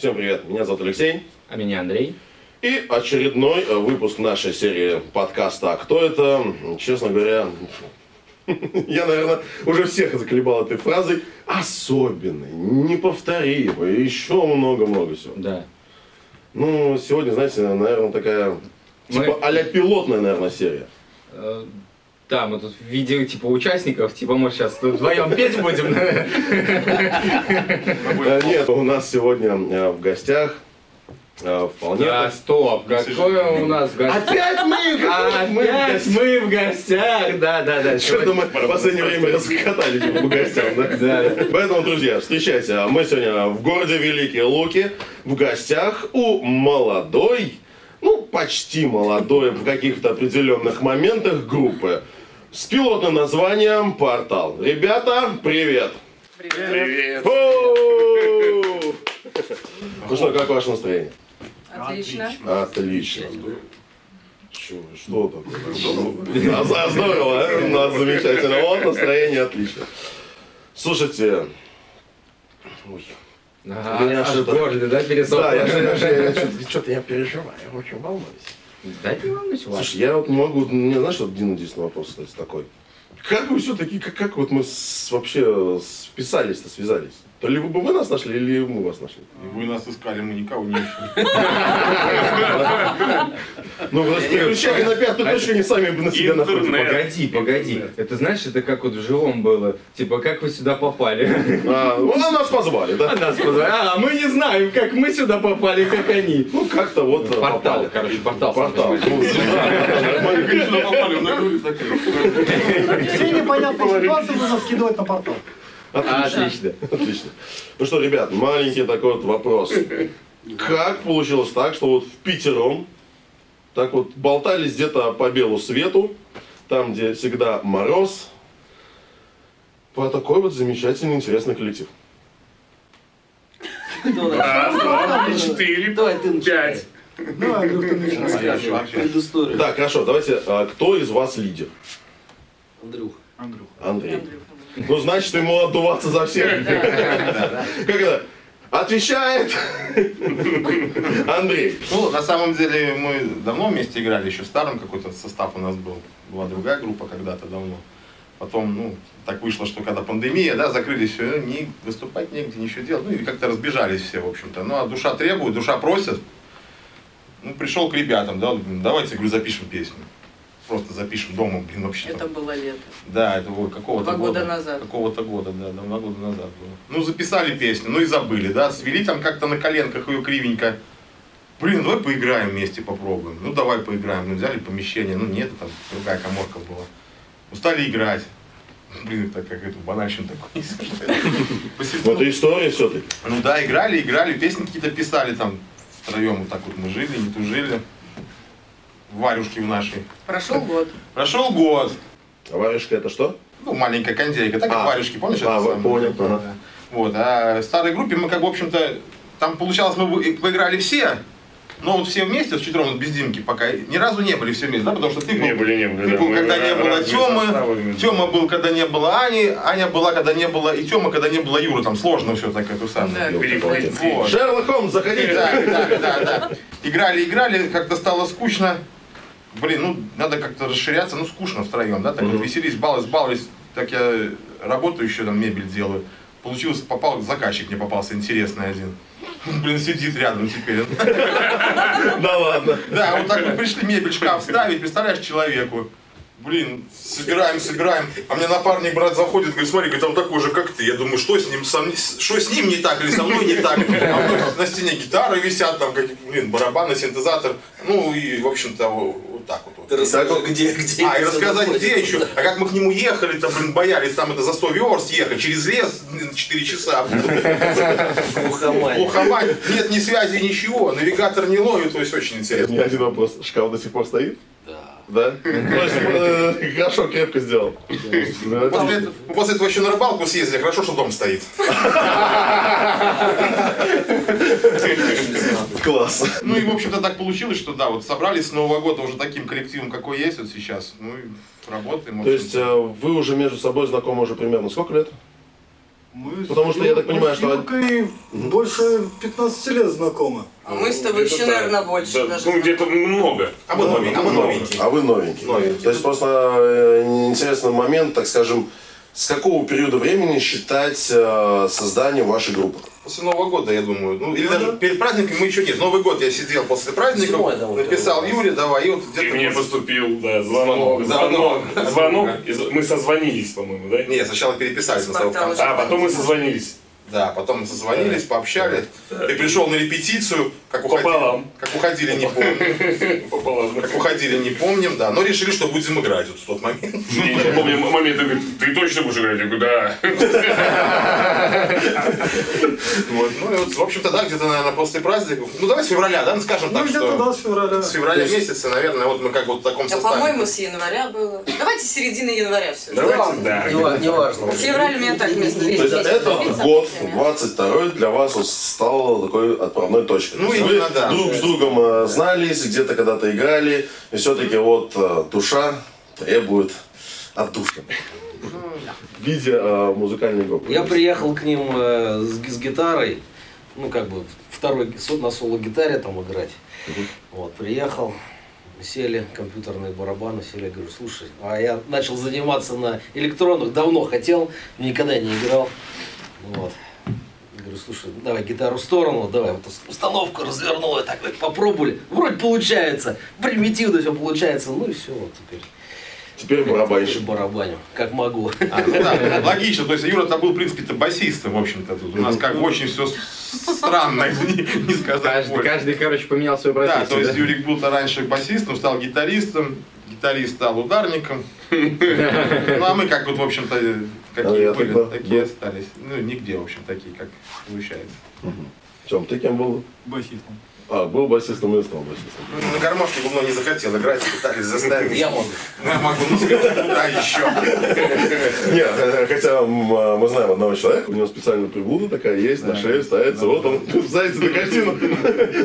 Всем привет, меня зовут Алексей. А меня Андрей. И очередной э, выпуск нашей серии подкаста «А кто это?». Честно говоря, я, наверное, уже всех заколебал этой фразой. Особенный, неповторимый, еще много-много всего. Да. Ну, сегодня, знаете, наверное, такая, Мы- типа а-ля пилотная, наверное, серия. Да, мы тут в виде типа участников, типа мы сейчас тут вдвоем петь будем. Э, Нет, у нас сегодня э, в гостях э, вполне... Да, стоп, какой у нас в гостях? Опять мы! В Опять гостях! мы в гостях, да, да, да. Что-то мы в последнее время раскатали типа, по гостям, да? Да. Поэтому, друзья, встречайте. Мы сегодня в городе Великие Луки в гостях у молодой, ну, почти молодой в каких-то определенных моментах группы с пилотным названием «Портал». Ребята, привет! Привет. Фу! Ну что, как ваше настроение? Отлично. Отлично. Чё, что такое? Здорово, а? у нас замечательно. Вот настроение отлично. Слушайте, ой, Ага, меня аж горле, да, пересохло? да, я, же- я, же- я что-то, что-то я переживаю, я очень волнуюсь. Да не волнуйся, Вася. Слушай, я вот не могу, не знаешь, вот один единственный вопрос, кстати, такой. Как вы все-таки, как, как вот мы с- вообще списались-то, связались? То ли вы бы вы нас нашли, или мы вас нашли? И Вы нас искали, мы никого не ищем. Ну, вы нас переключали на пятую точку, они сами бы на себя. Интернет. Погоди, погоди. Это знаешь, это как вот в живом было. Типа, как вы сюда попали? А, ну, а нас позвали, А да? нас позвали. А, мы не знаем, как мы сюда попали, как они. Ну, как-то вот э, Портал, короче, портал. Портал. Ну, нормально. Конечно, попали на. Все непонятные ситуации нужно скидывать на портал. Отлично. Отлично. Ну что, ребят, маленький такой вот вопрос. Как получилось так, что вот в пятером так вот болтались где-то по белу свету, там, где всегда мороз, по такой вот замечательный, интересный коллектив? Давай, Раз, два, четыре, ты начинай. пять. Ну, Андрюх, ты. Предысторию. Так, хорошо, давайте, а, кто из вас лидер? Андрюх. Андрей. Ну, значит, ему отдуваться за всех. Как это? Отвечает Андрей. Ну, на самом деле, мы давно вместе играли, еще старым какой-то состав у нас был. Была другая группа когда-то давно. Потом, ну, так вышло, что когда пандемия, да, закрыли все, не выступать негде, ничего делать. Ну, и как-то разбежались все, в общем-то. Ну, а душа требует, душа просит. Ну, пришел к ребятам, да, давайте, говорю, запишем песню. Просто запишем дома, блин, вообще. Это было лето. Да, это вот какого-то Два года назад. Какого-то года, да, да, два года назад было. Ну, записали песню, ну и забыли, да, свели там как-то на коленках ее кривенько. Блин, давай поиграем вместе, попробуем. Ну, давай поиграем. Ну, взяли помещение, ну, нет, там другая коморка была. Ну, стали играть. Блин, так как эту банальщину такой. Вот и история все-таки. Ну да, играли, играли, песни какие-то писали там втроем, вот так вот мы жили, не тужили. Варюшки в нашей. Прошел год. Прошел год. А варежка это что? Ну, маленькая кондейка, так как А. варежки, помнишь? А, это понял, Да, ага. да. Вот, а в старой группе мы, как в общем-то, там получалось, мы поиграли все, но вот все вместе, с четвером, вот без Димки пока, ни разу не были все вместе, да, потому что ты был, Не были, не были, ты да, был, мы когда не было. Тёмы, Тёма был, когда не было Ани, Аня была, когда не было, и Тёма, когда не было Юры, там сложно все так, это Да, самое. Переходим. Вот. Шерлок Холмс, заходите. Да, да, да, да. Играли, играли, как-то стало скучно. Блин, ну надо как-то расширяться, ну скучно втроем, да, так вот веселись, баловались, баловались. Так я работаю еще, там мебель делаю. Получилось, попал, заказчик мне попался интересный один. Блин, сидит рядом теперь. Да ладно. Да, вот так мы пришли мебель, шкаф ставить, представляешь, человеку. Блин, собираем, собираем. А мне напарник, брат, заходит, говорит, смотри, говорит, он такой же, как ты. Я думаю, что с ним, со мной- что с ним не так или со мной не так. А на стене гитары висят, там, блин, барабаны, синтезатор. Ну и, в общем-то, вот, так вот. Ты рассказал, где, где. А, и рассказать, где еще. А как мы к нему ехали, там, блин, боялись, там это за 100 верст ехать, через лес, блин, 4 часа. Глухомань. Нет ни связи, ничего, навигатор не ловит, то есть очень интересно. Не один вопрос. Шкаф до сих пор стоит? Да. Да? То есть, э, хорошо, крепко сделал. После, этого- мы после этого еще на рыбалку съездили, хорошо, что дом стоит. Класс. Ну и, в общем-то, так получилось, что да, вот собрались с Нового года уже таким коллективом, какой есть вот сейчас. Ну и работаем. То есть э, вы уже между собой знакомы уже примерно сколько лет? Мы Потому что я так понимаю, что- Юркой больше 15 лет знакомы. А мы с тобой еще, наверное, больше Да, даже. ну, где-то много. А мы новенькие. А мы новенькие. А вы новенький. Новенький. То есть просто э, интересный момент, так скажем, с какого периода времени считать э, создание вашей группы? После Нового года, я думаю. Ну, или Ну, даже да. перед праздником мы еще нет. Новый год я сидел после праздников, Зимой, да, вот написал. Юре, давай, и вот И где-то... мне после- поступил, да, звонок. Звонок, Звонок. звонок. И Мы созвонились, по-моему, да? Не, сначала переписались на. А, потом мы созвонились. Да, потом мы созвонились, пообщались. Ты пришел на репетицию, как уходили, Пополам. как уходили, не помню. Пополам. Как уходили, не помним, да. Но решили, что будем играть вот в тот момент. Не, не помню момент, он говорит, ты точно будешь играть? Я говорю, да. Вот. Ну и вот, в общем-то, да, где-то, наверное, после праздников. Ну давай с февраля, да, ну скажем Ну, так, где-то да, с февраля. с февраля месяца, наверное, вот мы как вот в таком А составе. по-моему, с января было. Давайте с середины января все. Давайте, да. Не важно. Февраль у меня так между То есть этот год, 22 для вас вот стал такой отправной точкой. Ну, Вы да. друг с другом э, знались, где-то когда-то играли, и все-таки вот э, душа требует отдушины. В виде э, музыкальной группы. Я приехал к ним э, с, с гитарой, ну как бы второй на соло гитаре там играть. Вот, приехал, сели, компьютерные барабаны, сели, я говорю, слушай, а я начал заниматься на электронных, давно хотел, никогда не играл. Вот. Говорю, слушай, ну давай гитару в сторону, давай вот установку развернул, и так вот попробовали. Вроде получается, примитивно все получается, ну и все, вот теперь. Теперь барабанщик. барабаню, как могу. А, ну да, логично. То есть Юра-то был, в принципе-то басистом, в общем-то. Тут у нас как бы очень все странно, не, не сказать Каждый, больше. каждый, короче, поменял свою Да, профессию. то есть да? Юрик был-то раньше басистом, стал гитаристом, гитарист стал ударником. Ну а мы как вот, в общем-то, какие я были, тогда такие был. остались. Ну, нигде, в общем, такие, как получается. Тем, ты кем был? Басистом. А, был басистом и стал басистом. Ну, на гармошке давно не захотел играть, пытались заставить. Я могу. Ну, я могу, ну, да, еще. Нет, хотя э, мы знаем одного человека, у него специальная приблуда такая есть, на шее ставится, вот он ставится на картину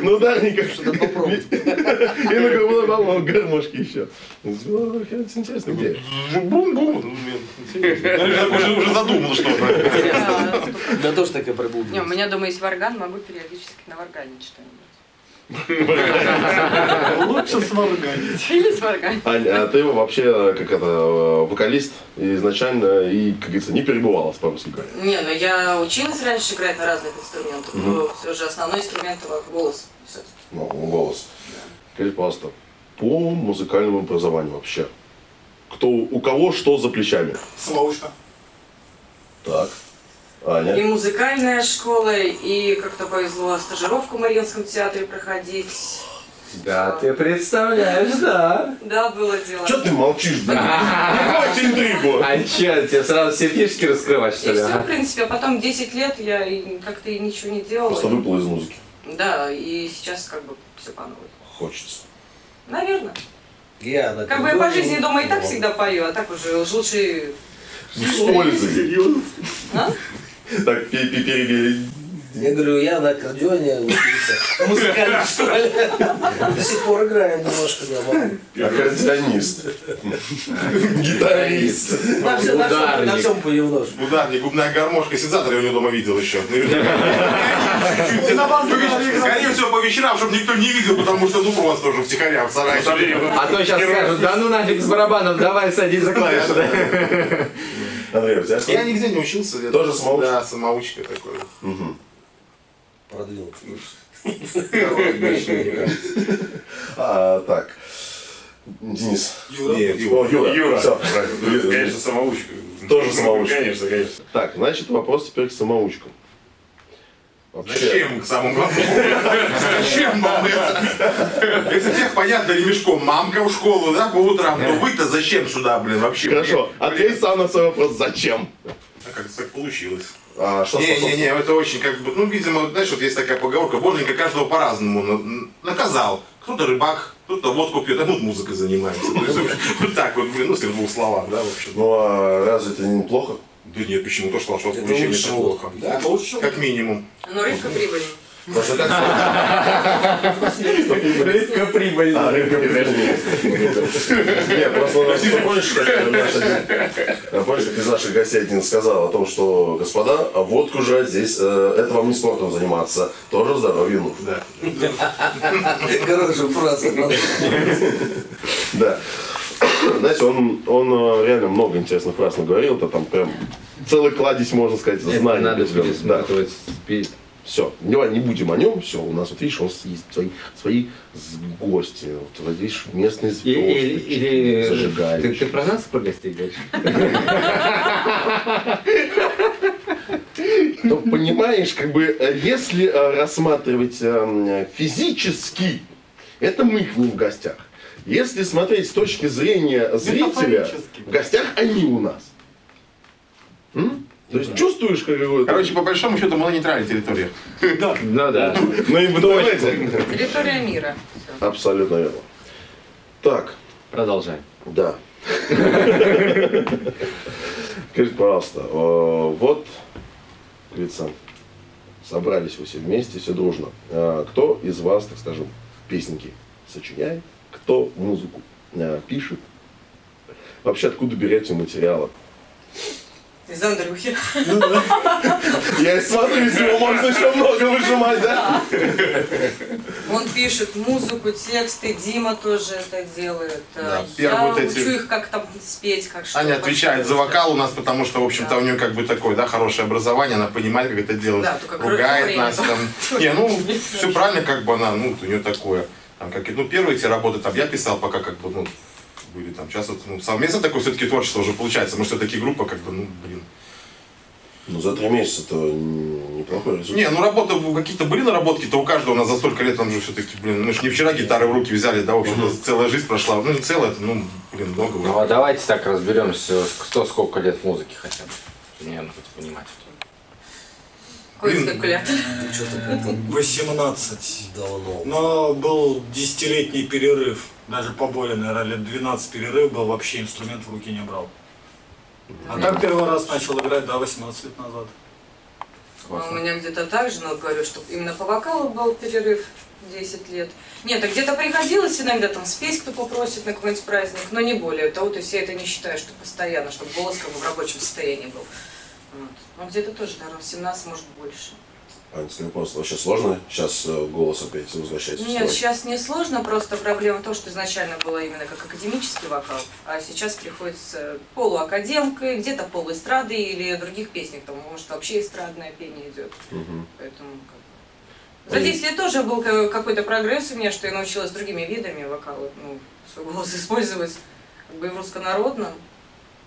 на ударниках. И на голову гармошке еще. Ну, Это интересная идея. Бум-бум. Интересно. Уже, уже задумал что-то. Да, Да тоже такая приблуда. У меня дома есть варган, могу периодически наварганить что-нибудь. Лучше сварганить. Или сварганить. Аня, а ты вообще как это вокалист изначально и, как говорится, не перебывала с по-русски говоря. Не, ну я училась раньше играть на разных инструментах, но все же основной инструмент голос. всё-таки. Ну, голос. Скажите, пожалуйста, по музыкальному образованию вообще, кто, у кого что за плечами? Самоучка. Так. И Аня. музыкальная школа, и как-то повезло стажировку в Мариинском театре проходить. Да, ты представляешь, да. Да, было дело. Что ты молчишь, блин? Хватит интригу. А че, тебе сразу все фишки раскрывать, что И ли? все, в ага? принципе, а потом 10 лет я и как-то и ничего не делала. Просто выпал из музыки. Да, и сейчас как бы все по новой. Хочется. Наверное. Я на Как бы я по жизни дома и так всегда пою, а так уже уж лучше... С пользой. А? Так, пе- пе- перебили. Я говорю, я на аккордеоне учился. В музыкальной школе. До сих пор играю немножко, да, могу. Аккордеонист. Гитарист. На, все, на, всем, на Ударник. всем понемножку. Ударник, губная гармошка, синтезатор я у него дома видел еще. Скорее всего, по вечерам, чтобы никто не видел, потому что ну просто уже втихаря в сарае. А то сейчас скажут, да ну нафиг с барабаном, давай садись за клавишу. Андрей, у тебя что? Я нигде не учился. я Тоже самоучка? Да, самоучка такой. Продвинутый. А, так. Денис. Нет, О, Юра. Юра. Всё. Конечно, самоучка. Тоже самоучка. Конечно, конечно. Так, значит, вопрос теперь к самоучкам. Вообще, Зачем к самому главному? Зачем вам это? Если всех понятно ремешком, мамка в школу, да, по утрам, то вы-то зачем сюда, блин, вообще? Хорошо, ответь сам на свой вопрос, зачем? А как так получилось? А, что Не-не-не, это очень как бы, ну, видимо, знаешь, вот есть такая поговорка, боженька каждого по-разному на- наказал. Кто-то рыбак, кто-то водку пьет, а мы вот музыкой общем, вот так вот, блин, ну, если в двух словах, да, в общем. Ну, а разве это неплохо? Да нет, почему? То, что Это получение лучше это плохо. Да, это лучше. Как минимум. Но рыбка как Рыбка прибыль. А, рыбка прибыльная. Нет, просто у нас, ты помнишь, как из наших гостей один сказал о том, что, господа, а водку же здесь, э, это вам не спортом заниматься, тоже здоровью нужно. Хорошая фраза. Да. Знаете, он, он э, реально много интересных фраз наговорил, это там прям целый кладезь, можно сказать, Это знаний. надо тебя. Да. спи- Все, давай не будем о нем, все, у нас вот видишь, у нас есть свои, свои гости, вот, видишь, местные звезды, Или, или ты, зажигающие. ты про нас про гостей говоришь? То понимаешь, как бы, э, если э, рассматривать э, физически, это мы к ним в гостях. Если смотреть с точки зрения зрителя, в гостях они у нас. М? То есть чувствуешь какой-то... Короче, по большому счету мы на нейтральной территории. Ну да. ну и давайте. Территория мира. Абсолютно верно. Так, Продолжаем. Да. Скажите, пожалуйста, э, вот, как говорится, собрались вы все вместе, все дружно. Э, Кто из вас, так скажем, песенки сочиняет, кто музыку э, пишет? Вообще, откуда берете материалы? Из Андрюхи. Я и смотрю, из него можно еще много выжимать, да? Он пишет музыку, тексты, Дима тоже это делает. Да, Я вот эти- учу их как там спеть, как что. Аня отвечает за вокал у нас, потому что, в общем-то, Да. у нее как бы такое, да, хорошее образование, она понимает, как это делать. Да, только Ругает нас там. Не, ну, все правильно, как бы она, ну, у нее такое. Там, как, ну, первые эти работы там я писал, пока как бы, ну, были там. Сейчас вот, ну, совместно такое все-таки творчество уже получается. Мы все-таки группа, как бы, ну, блин. Ну, за три месяца это неплохой результат. Не, ну работа, какие-то были наработки, то у каждого у нас за столько лет, там же все-таки, блин, мы же не вчера гитары в руки взяли, да, в общем-то, целая жизнь прошла. Ну, не целая, это, ну, блин, много. Ну а давайте так разберемся, кто сколько лет в музыке хотя бы. Примерно хоть понимать. Блин. как-то 18. давно. Но был десятилетний перерыв. Даже поболее, наверное, лет 12 перерыв был, вообще инструмент в руки не брал. А так первый раз начал играть, да, 18 лет назад. Ну, У меня где-то так же, но говорю, что именно по вокалу был перерыв 10 лет. Нет, а где-то приходилось иногда там спеть, кто попросит на какой-нибудь праздник, но не более того, то есть я это не считаю, что постоянно, чтобы голос как бы в рабочем состоянии был. Вот. Ну, где-то тоже, наверное, 17, может, больше. Просто вообще сложно сейчас э, голос опять возвращать в Нет, сейчас не сложно, просто проблема в том, что изначально было именно как академический вокал, а сейчас приходится полуакадемкой, где-то полуэстрады или других песнях, там, может, вообще эстрадное пение идет. Мгм. Поэтому как бы. За 10 лет тоже был ка- какой-то прогресс у меня, что я научилась другими видами вокала, ну, свой голос использовать, как бы и в руссконародном.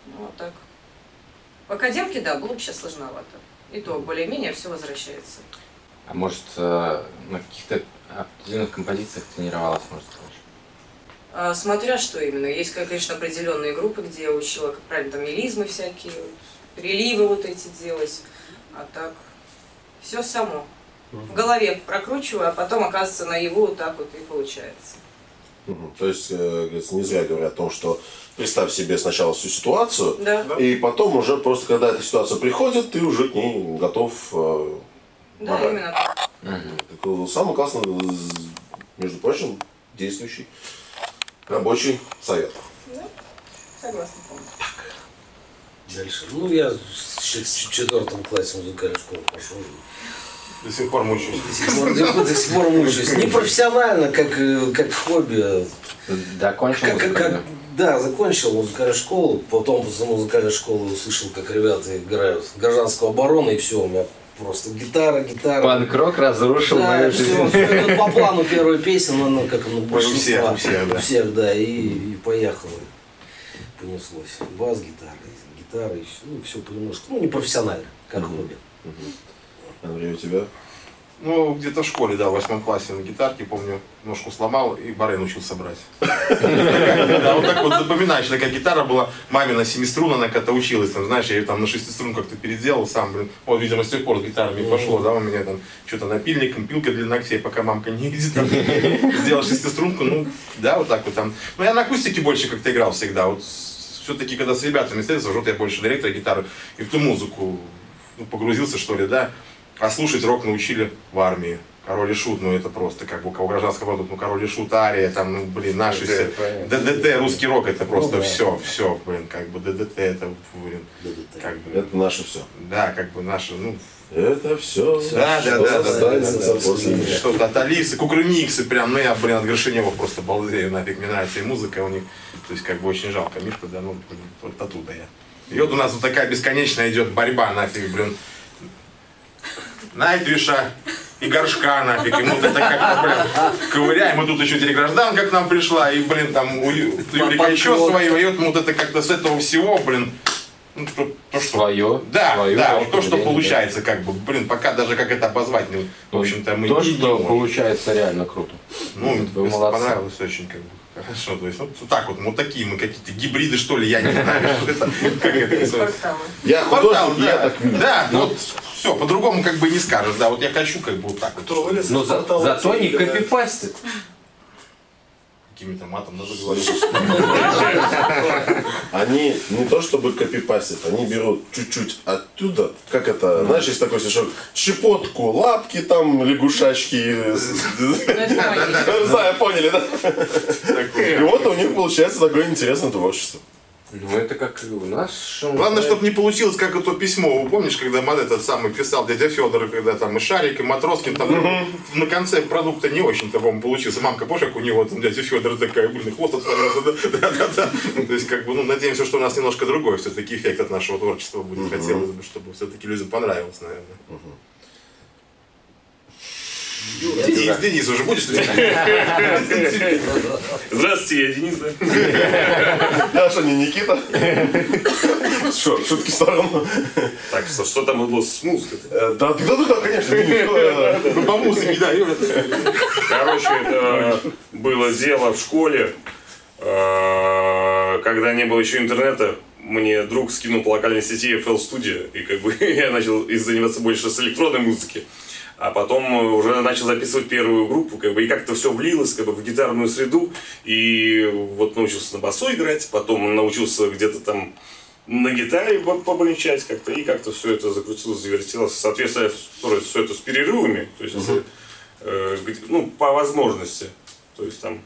Ну, а так. В академке, да, было бы сейчас сложновато. И то, более-менее, все возвращается. А может э, на каких-то определенных композициях тренировалась, может, раньше? А, Смотря что именно. Есть, конечно, определенные группы, где я учила, как правильно, там мелизмы всякие, переливы вот эти делать. А так, все само. В голове прокручиваю, а потом, оказывается, на его вот так вот и получается. То есть, э, не зря говорят о том, что представь себе сначала всю ситуацию, Да, и потом уже просто, когда эта ситуация приходит, ты уже к ней готов. э, да, Ага. именно так. как, э, Самый классный, з- между прочим, действующий рабочий совет. Согласна полностью. Дальше. Ну, я в четвертом классе музыкальной школы пошел. До сих пор мучаюсь. До сих пор, до, до сих пор мучаюсь. Не профессионально, как, э, как хобби. а Закончил Как, как, музыкальную? как- да, закончил музыкальную школу, потом после музыкальной школы услышал, как ребята играют гражданскую оборону, и все, у меня просто гитара, гитара. Панк-рок разрушил Да, мою все, жизнь. по плану первой песни, ну, ну, как ну, всех, большинства. у всех, да. У всех, да, и, и поехало. Понеслось. Бас, гитара, гитара, и всё, ну, все понемножку. Ну, не профессионально, как хобби. Андрей, у тебя? Ну, где-то в школе, да, в восьмом классе на гитарке, помню, ножку сломал и баре научился брать. Да, вот так вот запоминаешь, такая гитара была, мамина семиструнная, она как-то училась, там, знаешь, я ее там на шести струн как-то переделал сам, блин. Вот, видимо, с тех пор с гитарами пошло, да, у меня там что-то напильником, пилка для ногтей, пока мамка не там, сделал шестиструнку, ну, да, вот так вот там. Ну, я на акустике больше как-то играл всегда, вот все-таки, когда с ребятами встретился, вот я больше на электрогитары и в ту музыку ну, погрузился, что ли, да. А слушать рок научили в армии. Король и Шут, ну это просто как бы у кого гражданского продукта, ну Король и Шут, Ария, там, ну блин, наши ДДТ, все. понятно. ДДТ, русский рок, это просто Ну да. все, все, блин, как бы ДДТ, это, блин, ДДТ. как бы, Это наше все. да, как бы наши, ну, Это все. Да, да, да, да, да, что-то от Алисы, Кукрыниксы, прям, ну я, блин, от Горшиневых просто балдею, нафиг, мне нравится и музыка у них, то есть как бы очень жалко Мишку, да, ну, блин, вот оттуда я. И вот у нас вот такая бесконечная идет борьба, нафиг, блин, Найтвиша и Горшка, нафиг, и мы вот это как-то, блин, ковыряем, и тут еще телегражданка к нам пришла, и, блин, там у Юрика еще свои, и вот мы вот это как-то с этого всего, блин, ну, то, то, что Свое. да, свою да, вот то, что получается, как бы, блин, пока даже как это обозвать, ну, в общем-то, мы То, не что можем. получается реально круто. Ну, Вы мне молодцы. понравилось очень, как бы, хорошо, то есть, вот, так вот, мы такие, мы какие-то гибриды, что ли, я не знаю, что это, как это называется. Я художник, я да, так вижу. да, ну, вот, все, по-другому как бы не скажешь, да, вот я хочу как бы вот так Кто вот, Но за- зато не копипастит. какими-то матом надо говорить. Они не то чтобы копипастят, они берут чуть-чуть оттуда, как это, знаешь, есть такой стишок, щепотку, лапки там, лягушачки. Ну. Знаю, поняли, да? И вот у них получается такое интересное творчество. Ну это как у нас. Главное, чтобы не получилось, как это письмо. Вы помнишь, когда этот самый писал дядя Федор, когда там и Шарик, и Матроскин, там на конце продукта не очень-то, по-моему, получился. Мамка, помнишь, как у него там дядя Федор такая, блин, хвост отвалился, да, да, да, да. То есть, как бы, ну, надеемся, что у нас немножко другой все-таки эффект от нашего творчества будет. Хотелось бы, чтобы все-таки людям понравилось, наверное. Денис, Денис, уже будешь? Здравствуйте, я Денис, да? А что, не Никита? Что, шутки в сторону? Так, что, что там было с музыкой? Э, Да, да, да, да, конечно, Денис, я- Ну, по музыке, да. Короче, это было дело в школе, э, когда не было еще интернета. Мне друг скинул по локальной сети FL Studio, и как бы я начал заниматься больше с электронной музыки. А потом уже начал записывать первую группу, как бы, и как-то все влилось как бы, в гитарную среду. И вот научился на басу играть, потом научился где-то там на гитаре по- побренчать как-то, и как-то все это закрутилось, завертелось. Соответственно, все это с перерывами, то есть, если, э, ну, по возможности. То есть там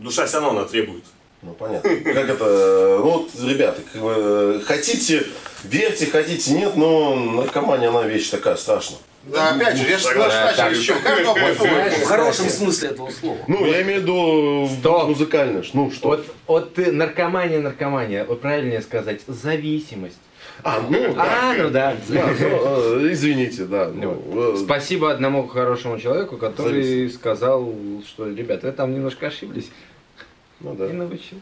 душа все равно она требует. Ну, понятно. Как это, ну, вот, ребята, как бы, хотите, верьте, хотите, нет, но наркомания, она вещь такая страшная. Да, опять же, я же начал еще. В хорошем смысле этого слова. Ну, я имею в виду Стоп. музыкально. Ну, что? Вот, вот ты наркомания, наркомания, вот правильнее сказать, зависимость. А, ну, да. А, ну да. Да, ну, э, извините, да. ну, э, Спасибо одному хорошему человеку, который сказал, что, ребята, вы там немножко ошиблись. Ну, да. И научил.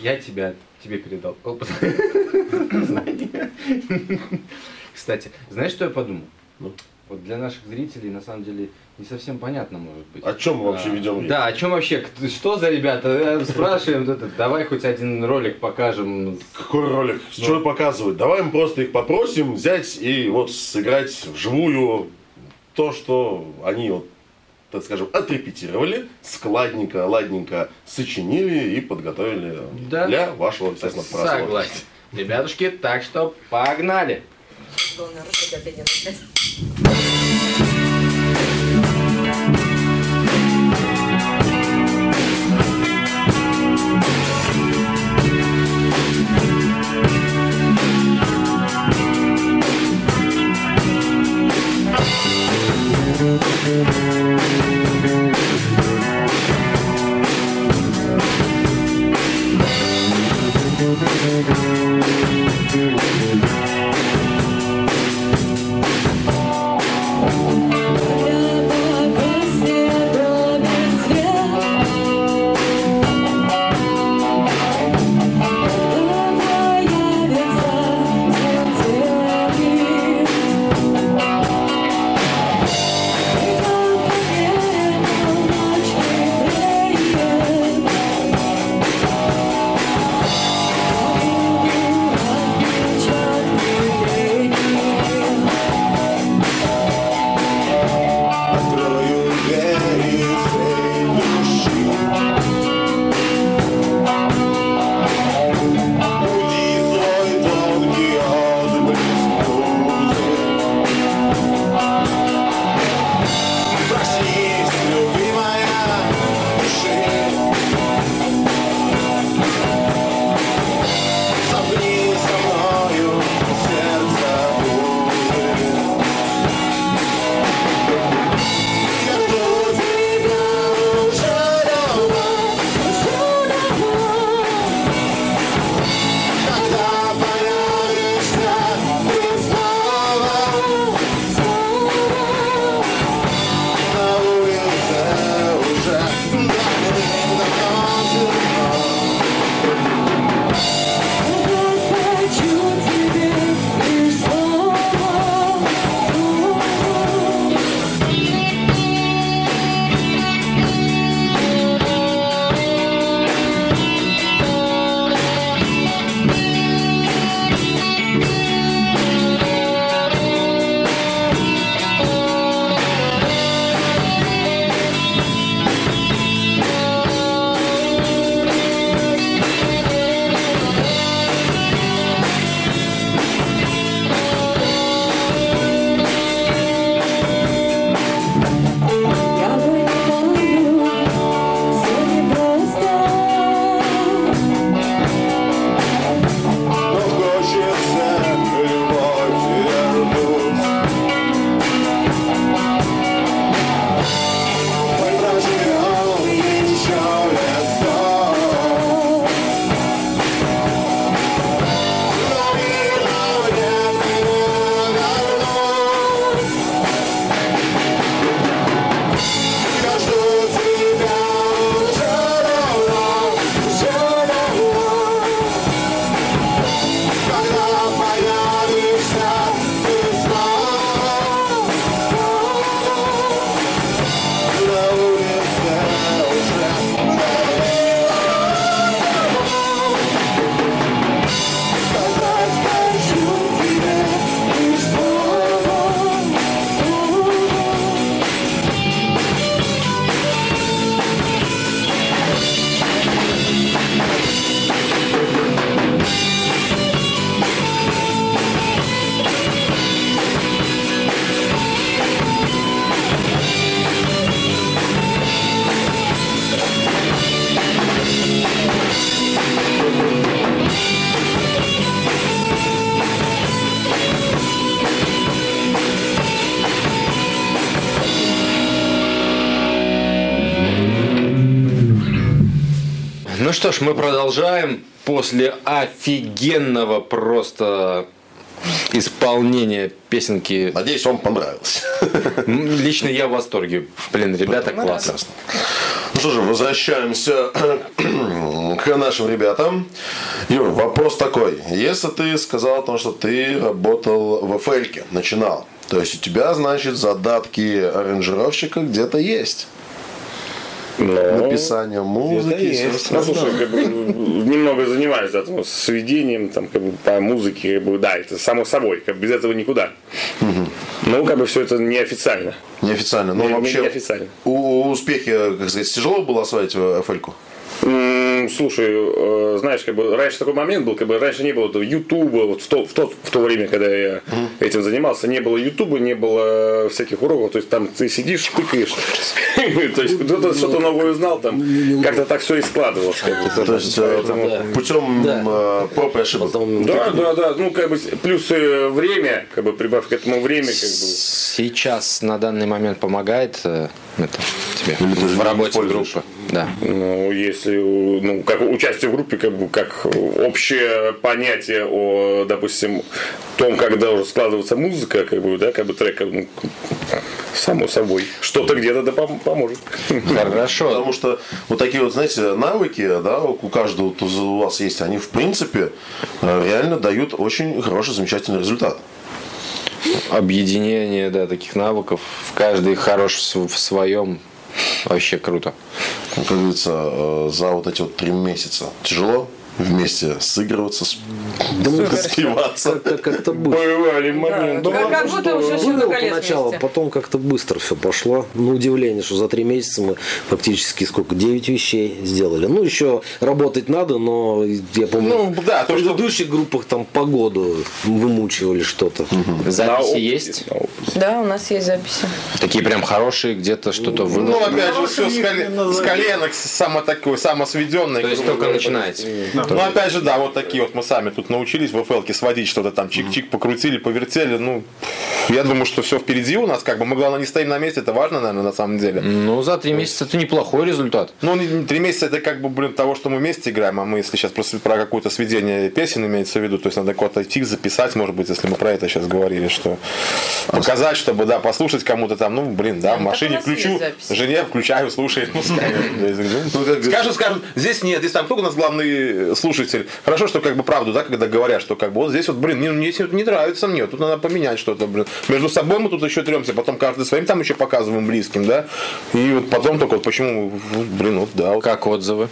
Я тебя, тебе передал. Кстати, знаешь, что я подумал? Ну. Вот для наших зрителей, на самом деле, не совсем понятно, может быть. О чем мы вообще А, ведем речь? Да, о чем вообще? Что за ребята? Э, Спрашиваем, это, давай хоть один ролик покажем. Какой ролик? Что показывать? Давай мы просто их попросим взять и вот сыграть вживую то, что они вот, так скажем, отрепетировали, складненько, ладненько сочинили и подготовили Да. для вашего, естественно, просмотра. Согласен. Ребятушки, так что погнали. Должна ржать опять не что ж, мы продолжаем после офигенного просто исполнения песенки. Надеюсь, вам понравилось. Лично я в восторге. Блин, ребята классно. Ну что же, возвращаемся к нашим ребятам. Юр, вопрос такой. Если ты сказал о том, что ты работал в Фельке, начинал, то есть у тебя, значит, задатки аранжировщика где-то есть. Написание музыки. и всё Ну, слушай, как бы, немного занимаюсь да, там, сведением, там, как бы, по музыке, как бы, да, это само собой, как бы, без этого никуда. Ну, как бы все это неофициально. Неофициально. Но Не- не- вообще неофициально. у успехи, как сказать, тяжело было освоить Фельку? Слушай, э, знаешь, как бы раньше такой момент был, как бы раньше не было этого Ютуба, вот в то, в, то, в то время, когда я этим занимался, не было Ютуба, не было всяких уроков, то есть там ты сидишь, тыкаешь, то есть кто-то что-то новое узнал, там как-то так все и складывалось. То есть путем э, проб и ошибок. Да, да, да, ну как бы плюс э, время, как бы прибавь к этому время, как бы. Сейчас на данный момент помогает это тебе Или ты в работе группы. Да. Ну, если, ну, как участие в группе, как бы, как общее понятие о, допустим, том, как должна складываться музыка, как бы, да, как бы трек, ну, само собой, что-то где-то да пом- поможет. Хорошо. Потому что вот такие вот, знаете, навыки, да, у каждого у вас есть, они в принципе э, реально дают очень хороший, замечательный результат. Объединение, да, таких навыков. Каждый хорош в своем. Вообще круто. Как говорится, э, за вот эти вот три месяца тяжело вместе сыгрываться, с- спиваться. как-то, как-то быстро. Бывали моменты. Как, как будто уже Было поначалу, потом как-то быстро все пошло. На удивление, что за три месяца мы фактически сколько, 9 вещей сделали. Ну, еще работать надо, но я помню, Ну, да, в то, что предыдущих группах там погоду вымучивали что-то. Записи есть? Да, у нас есть записи. Такие прям хорошие, где-то что-то Ну, выложено. опять же, все с, коле- с коленок, само такое, самосведенное. То есть только говоря. Начинаете. Ну, опять же, да, вот такие вот мы сами тут научились в FL сводить что-то там, чик-чик, покрутили, повертели. Ну, я думаю, что все впереди у нас, как бы мы, главное, не стоим на месте, это важно, наверное, на самом деле. Ну, за три месяца это неплохой результат. Ну, три месяца это как бы, блин, того, что мы вместе играем, а мы, если сейчас просто про какое-то сведение песен имеется в виду, то есть надо куда-то идти, записать, может быть, если мы про это сейчас говорили, что показать, чтобы, да, послушать кому-то там, ну, блин, да, в машине включу, жене включаю, слушает, ну, скажут, скажут, здесь нет, здесь там кто у нас главный слушатель. Хорошо, что как бы правду, да, когда говорят, что как бы вот здесь вот, блин, не, мне не нравится мне, тут надо поменять что-то, блин. Между собой мы тут еще тремся, потом каждый своим там еще показываем близким, да, и вот потом только вот почему, блин, вот да, вот Как отзывы?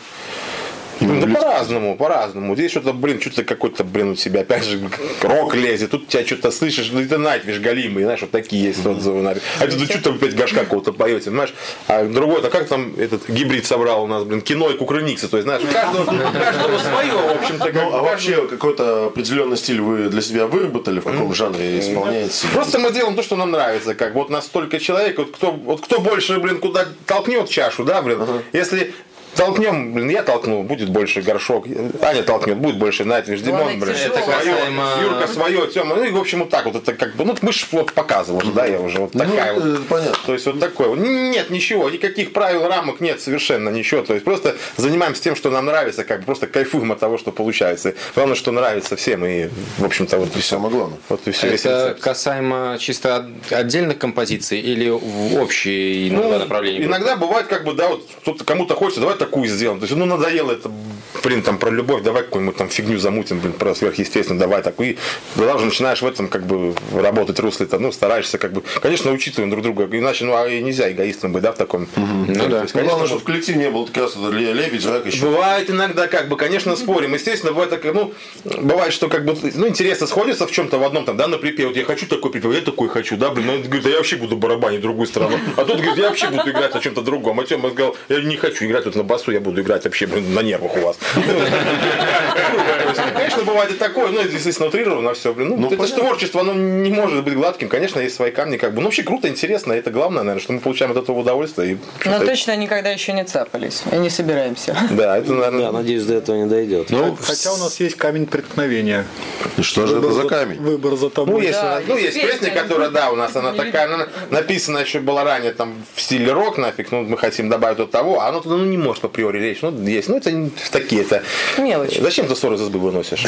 Ну, да по-разному, по-разному. Здесь что-то, блин, что-то какой-то, блин, у тебя опять же рок лезет, тут тебя что-то слышишь, ну это Найтвиш галимый, знаешь, вот такие есть отзывы. наверное. А тут что-то опять горшка какого-то поете, понимаешь? А другой, то как там этот гибрид собрал у нас, блин, кино и кукрыниксы, то есть, знаешь, каждого, свое, в общем-то. Ну, а вообще какой-то определенный стиль вы для себя выработали, в каком жанре исполняете? Просто мы делаем то, что нам нравится. Как вот нас столько человек, вот кто, вот кто больше, блин, куда толкнет чашу, да, блин. Если толкнем, блин, я толкну, будет больше горшок. Аня толкнет, будет больше Димон, Главное, блин. Это касаемо- Юрка свое, Тёма. Ну и в общем вот так вот это как бы, ну мы же вот показывал да, я уже вот такая Ну, вот. понятно. То есть вот такое. Нет ничего, никаких правил, рамок нет совершенно ничего. То есть просто занимаемся тем, что нам нравится, как бы просто кайфуем от того, что получается. Главное, что нравится всем и, в общем-то, вот и все. Самое главное. Вот и все. Это касаемо чисто от- отдельных композиций или в общие Ну, иногда группы? иногда бывает, как бы, да, вот кто-то кому-то хочется, давай такую сделаем. То есть, ну, надоело это, блин, там про любовь, давай какую-нибудь там фигню замутим, блин, про сверхъестественно, давай такую. И когда уже начинаешь в этом, как бы, работать русле, то, ну, стараешься, как бы, конечно, учитываем друг друга, иначе, ну, а и нельзя эгоистом быть, да, в таком. Ну да. Есть, Ну, конечно, главное, чтобы в коллективе не было как раз лебедь, рак еще. Бывает иногда, как бы, конечно, спорим. Естественно, бывает, так, ну, бывает, что как бы, ну, интересы сходятся в чем-то в одном, там, да, на припев. Вот я хочу такой припев, я такой хочу, да, блин, ну, он говорит, да я вообще буду барабанить другую сторону. А тут говорит, я вообще буду играть на чем-то другом. А Тёма сказал, я не хочу играть тут на басу, я буду играть вообще, блин, на нервах у вас. Конечно, бывает и такое, ну, естественно, утрировано все, блин. Ну, Ну, это же творчество, оно не может быть гладким. Конечно, есть свои камни, как бы. Ну, вообще круто, интересно. Это главное, наверное, что мы получаем от этого удовольствие. И, Но Ну, точно никогда еще не цапались. И не собираемся. Да, это, наверное... Да, надеюсь, до этого не дойдет. Ну, Хотя у нас есть камень преткновения. Что же это за камень? Выбор за тобой. Ну, есть, ну, есть песня, которая, да, у нас она такая, она написана еще была ранее там в стиле рок нафиг, ну, мы хотим добавить от того, а оно туда ну, не может априори лечь. Ну, есть. Ну, это не- такие это. Мелочи. Зачем ты ссоры из избы выносишь?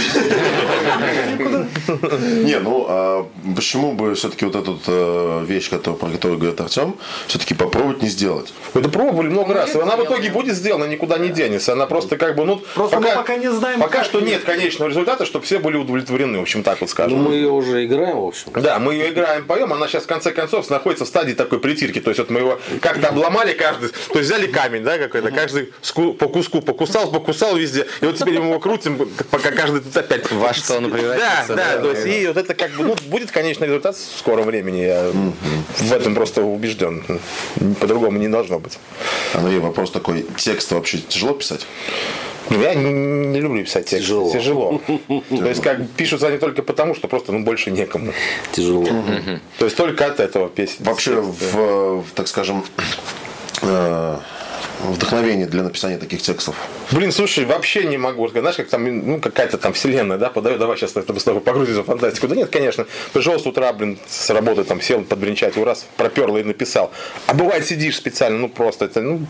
Не, ну а почему бы все-таки вот эту э, вещь, которую, про которую говорит Артем, все-таки попробовать не сделать? Это пробовали много раз. И она в итоге будет сделана, никуда не денется. Она просто как бы, ну, Просто мы пока не знаем, Пока что нет конечного результата, чтобы все были удовлетворены, в общем, так вот Ну, скажем. мы ее уже играем, в общем. Да, мы ее играем, поем, она сейчас в конце концов находится в стадии такой притирки. То есть вот мы его как-то обломали каждый, то есть взяли камень, да, какой-то, каждый ску- по куску покусал, покусал везде, и вот теперь мы его крутим, пока каждый тут опять Во что он Да, превратится. да, то есть и вот это как бы, ну, будет конечный результат в скором времени, я в этом просто убежден. По-другому не должно быть. А ну и вопрос такой, текст вообще тяжело писать? Ну, я не, не люблю писать текст. Тяжело. Тяжело. То есть как пишутся они только потому, что просто ну, больше некому. Тяжело. То есть только от этого песни. Вообще, в, в, так скажем, э, вдохновение для написания таких текстов? Блин, слушай, вообще не могу. Знаешь, как там, ну, какая-то там вселенная, да, подаю, давай сейчас это быстрее погрузиться в фантастику. Да нет, конечно. Пришел с утра, блин, с работы, там, сел подбринчать, у раз проперло и написал. А бывает сидишь специально, ну, просто это, ну,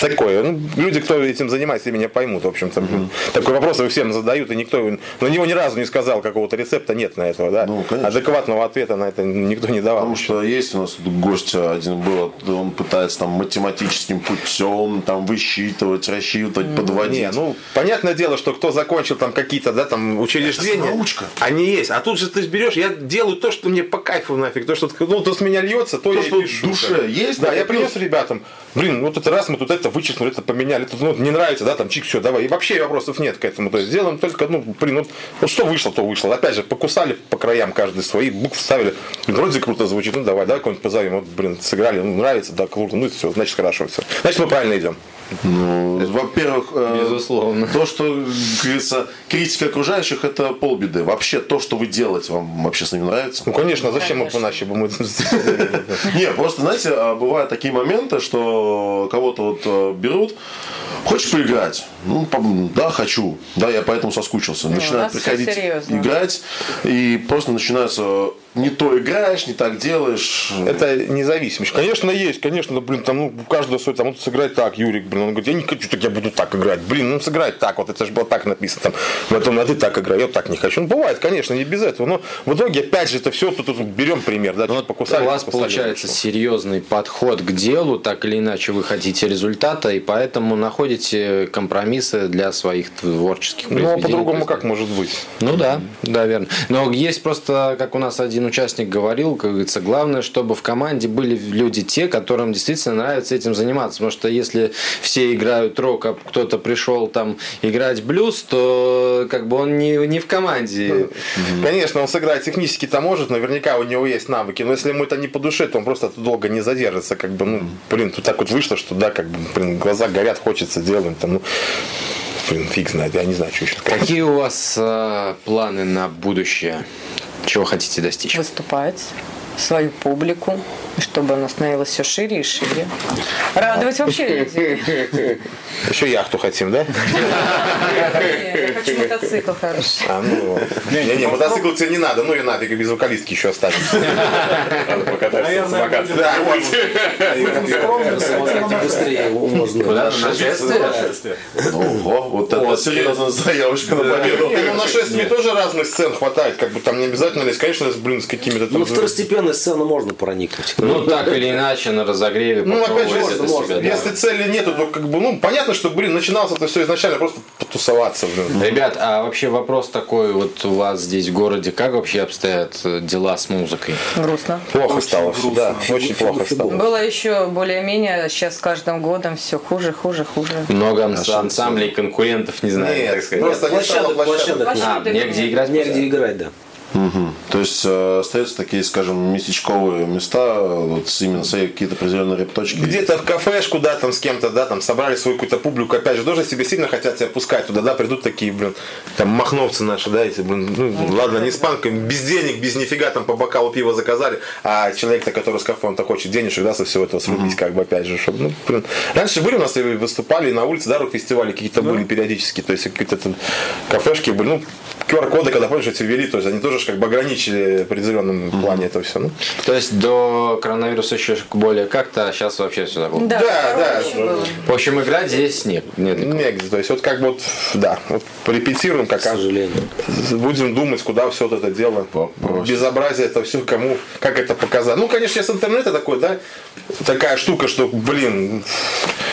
такое. Ну, люди, кто этим занимается, меня поймут, в общем-то. блин. Такой вопрос его всем задают, и никто на него ни разу не сказал какого-то рецепта, нет на этого, да. Ну, конечно. Адекватного ответа на это никто не давал. Потому что есть у нас тут гость один был, он пытается там математическим путем там высчитывать, рассчитывать, подводить. Не, ну, понятное дело, что кто закончил там какие-то, да, там, учреждения. Это научка. Они есть. А тут же ты берешь, я делаю то, что мне по кайфу нафиг. То, что, ну, то с меня льется, то, То, я что в пишу. душе как есть, Да, я принес ребятам. Блин, вот это раз мы тут это вычеркнули, это поменяли, это ну, не нравится, да, там чик, все, давай. И вообще вопросов нет к этому. То есть делаем только, ну, блин, вот, вот что вышло, то вышло. Опять же, покусали по краям каждый свои, буквы вставили. Блин, вроде круто звучит, ну давай, давай кого-нибудь позовем. Вот, блин, сыграли, ну, нравится, да, круто, ну и все, значит хорошо все. Значит, мы правильно идем. Ну, во-первых, э, Безусловно. то, что, говорится, критика окружающих, это полбеды. Вообще, то, что вы делаете, вам вообще с ними нравится? Ну, конечно, зачем мы Конечно. иначе бы мы Не, просто, знаете, а, бывают такие моменты, что кого-то вот э, берут, хочешь поиграть? Ну, по- да, хочу. Да, я поэтому соскучился. у Начинают нас всё приходить играть, и просто начинается не то играешь, не так делаешь. Это независимость. Конечно, есть, конечно, да, блин, там, ну, у каждого свой, там, вот сыграть так, Юрик, блин, он говорит, я не хочу, так я буду так играть. Блин, ну, сыграть так, вот это же было так написано, там, в этом, а ты так играй, я вот так не хочу. Ну, бывает, конечно, не без этого, но в итоге, опять же, это все, тут, тут берем пример, да, Ну, покусали, у вас покусали, получается серьезный подход к делу, так или иначе вы хотите результата, и поэтому находите компромиссы для своих творческих Ну, а произведений. по-другому как может быть? Ну да, да, верно. Но есть просто, как у нас один участник говорил, как говорится, главное, чтобы в команде были люди те, которым действительно нравится этим заниматься. Потому что если все играют рок, а кто-то пришел там играть блюз, то как бы он не, не в команде. Конечно, он сыграть технически-то может, наверняка у него есть навыки, но если ему это не по душе, то он просто долго не задержится, как бы, ну, блин, тут так вот вышло, что, да, как бы, блин, глаза горят, хочется, делаем, там, ну, блин, фиг знает, я не знаю, что еще сказать. Какие у вас э, планы на будущее? Чего хотите достичь? Выступать, свою публику, чтобы она становилась все шире и шире. Радовать вообще людей. Еще яхту хотим, да? Я хочу мотоцикл хороший. А, ну, не, не, мотоцикл тебе не надо, ну и нафиг, и без вокалистки еще останется. Надо покататься на самокате. Да, вот. Быстрее можно. Куда? На нашествие? Ого, вот это серьезная заявочка на победу. Ну на шествии тоже разных сцен хватает, как бы там не обязательно лезть, конечно, блин, с какими-то Ну, там... второстепенную сцену можно проникнуть. Ну, так или иначе, на разогреве Ну, опять же, если, это себя, да. если цели нету, то как бы, ну, понятно, что, блин, начиналось это все изначально просто потусоваться, блин. Ребят, а вообще вопрос такой, вот у вас здесь в городе, как вообще обстоят э, дела с музыкой? Грустно. Плохо стало, да, очень плохо стало. Было еще более-менее, сейчас с каждым годом все хуже, хуже, хуже. Много анс- ансамблей, конкурентов, не знаю, так Нет, сказать. просто Площадок, площадок. площадок. А, Площадок негде играть? Негде играть, да. Мгм. То есть э, остаются такие, скажем, местечковые места, вот с- именно свои какие-то определенные репточки. Где-то в кафешку, да, там с кем-то, да, там собрали свою какую-то публику, опять же, тоже себе сильно хотят тебя пускать туда, да, придут такие, блин, там махновцы наши, да, эти, блин, ну, ладно, не с панками, без денег, без нифига, там по бокалу пива заказали, а человек-то, который с кафе, он-то хочет денежек, да, со всего этого срубить, как бы, опять же, чтобы, ну, блин. Раньше были у нас и выступали и на улице, да, рок-фестивали какие-то были периодически, то есть какие-то там кафешки были, ну, QR-коды, когда, помнишь, эти ввели, то есть они тоже как бы ограничили в определенном плане это все. Ну, То есть до коронавируса еще более как-то, а сейчас вообще все забыл. Да, Да, да. В общем, играть здесь нет. нет. негде. То есть вот как бы вот, да, вот порепетируем, как К сожалению. будем думать, куда все вот это дело, Вопрос. безобразие, это все кому, как это показать. Ну, конечно, сейчас интернета такой, да, такая штука, что, блин,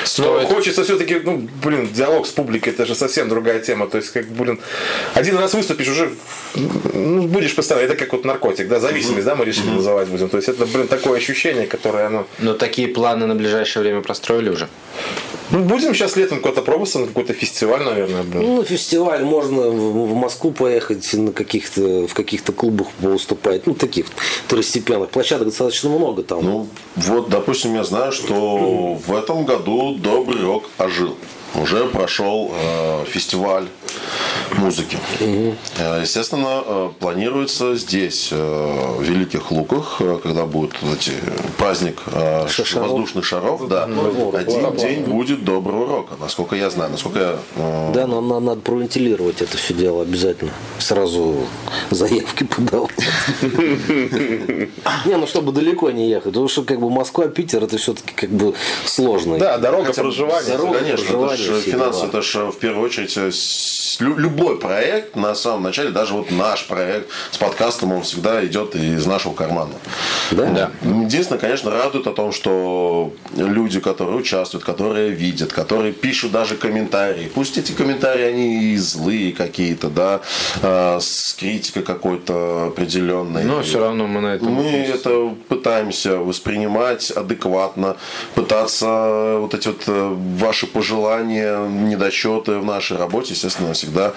Стоит. но хочется все-таки, ну, блин, диалог с публикой, это же совсем другая тема. То есть, как, блин, один раз выступишь, уже ну, будешь постоянно, это как вот наркотик, да, зависимость, да, мы решили называть будем. То есть, это, блин, такое ощущение, которое, оно, Но такие планы на ближайшее время простроили уже. ну, будем сейчас летом куда-то пробоваться на какой-то фестиваль, наверное, блин. Ну, на фестиваль можно в в Москву поехать, на каких-то, в каких-то клубах выступать. Ну, таких второстепенных. Площадок достаточно много там. Ну, вот, допустим, я знаю, что в этом году Добрый Рок ожил. Уже прошел э, фестиваль музыки. Э, естественно, э, планируется здесь, э, в Великих Луках, когда будет вот эти, праздник э, ш- Шаров. воздушных шаров, да, один день будет Доброго Рока, насколько я знаю. Насколько я, э, Да, но нам надо провентилировать это все дело обязательно. Сразу заявки подавать. Не, ну чтобы далеко не ехать. Потому что как бы Москва, Питер это все-таки как бы сложно. Да, дорога проживания. дорога проживания, все финансы, дела. это же в первую очередь э, любой проект на самом начале, даже вот наш проект с подкастом, он всегда идет из нашего кармана. Да? Единственное, конечно, радует о том, что люди, которые участвуют, которые видят, которые пишут даже комментарии, пусть эти комментарии, они и злые какие-то, да, э, с критикой какой-то определенной. Но все равно мы на этом Мы это пытаемся воспринимать адекватно, пытаться вот эти вот э, ваши пожелания, недочеты в нашей работе, естественно, всегда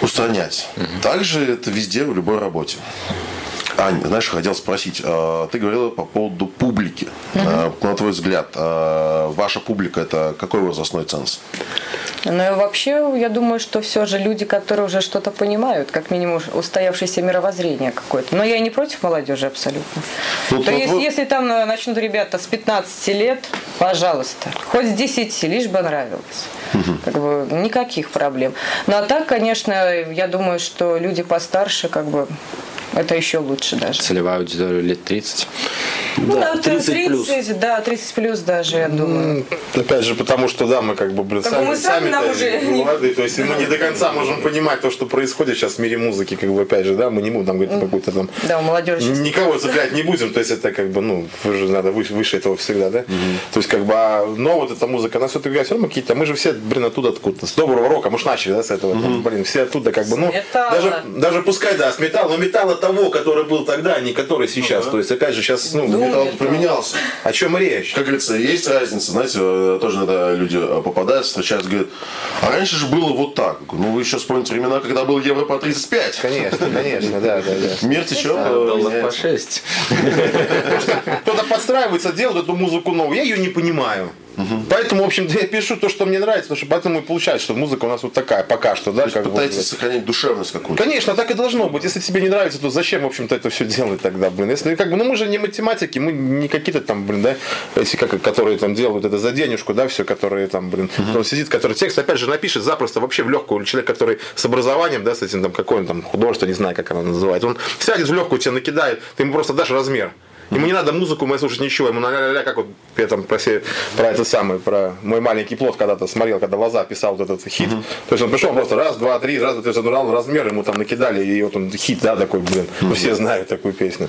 устранять. Также это везде, в любой работе. Ань, знаешь, хотел спросить, а, ты говорила по поводу публики. А, На твой взгляд, а, ваша публика это какой возрастной ценз? Ну и вообще, я думаю, что все же люди, которые уже что-то понимают, как минимум устоявшееся мировоззрение какое-то. Но я не против молодежи абсолютно. Ну, То вот есть, вы- если там э, начнут ребята с 15 лет, пожалуйста, хоть с 10, лишь бы нравилось. Как бы никаких проблем. Ну а так, конечно, я думаю, что люди постарше, как бы, это еще лучше даже. Целевая аудитория лет 30. Ну, Да, да, 30 плюс. 30, да, 30 плюс даже, я думаю. Опять же, потому что, да, мы как бы, блин, Как сами, мы сами нам сами-то уже молодые, то есть мы не до конца можем понимать то, что происходит сейчас в мире музыки, как бы, опять же, да, мы не будем там говорить какую-то там Да, у молодежи сейчас Никого цеплять не будем, то есть это как бы, ну, уже надо выше, выше этого всегда, да? То есть как бы, а, но вот эта музыка, она все-таки все равно какие-то, мы же все, блин, оттуда откуда с доброго рока, мы же начали, да, с этого, там, блин, все оттуда как бы, ну, даже, даже пускай, да, с металла, но металла того, который был тогда, а не который сейчас, то есть опять же сейчас, ну, Металл поменялся. о чем речь? Как говорится, есть разница, знаете, э, тоже иногда люди э, попадают, встречаются, говорят, а раньше же было вот так. Ну, вы еще вспомните времена, когда был евро по 35. Конечно, конечно, да, да, да. Мир течет, А, э, доллар по меняется. 6. Кто-то подстраивается, делает эту музыку новую. Я ее не понимаю. Поэтому, в общем-то, я пишу то, что мне нравится, потому что поэтому и получается, что музыка у нас вот такая пока что, да, То как пытаетесь вот. сохранять душевность какую-то. Конечно, так и должно быть. Если тебе не нравится, то зачем, в общем-то, это все делать тогда, блин? Если как бы, ну мы же не математики, мы не какие-то там, блин, да, эти, как, которые там делают это за денежку, да, все, которые там, блин, он сидит, который текст, опять же, напишет запросто вообще в легкую. Человек, который с образованием, да, с этим там, какой он там художество, не знаю, как оно называется, он сядет в легкую, тебе накидает, ты ему просто дашь размер. Ему не надо музыку моей слушать ничего, ему ля-ля-ля, как вот я там про, се- про этот самый, про мой маленький плод когда-то смотрел, когда Лоза писал вот этот хит. То есть он пришел просто раз, два, три, раз, то есть он брал размер, ему там накидали, и вот он хит, да, такой, блин, ну все знают такую песню.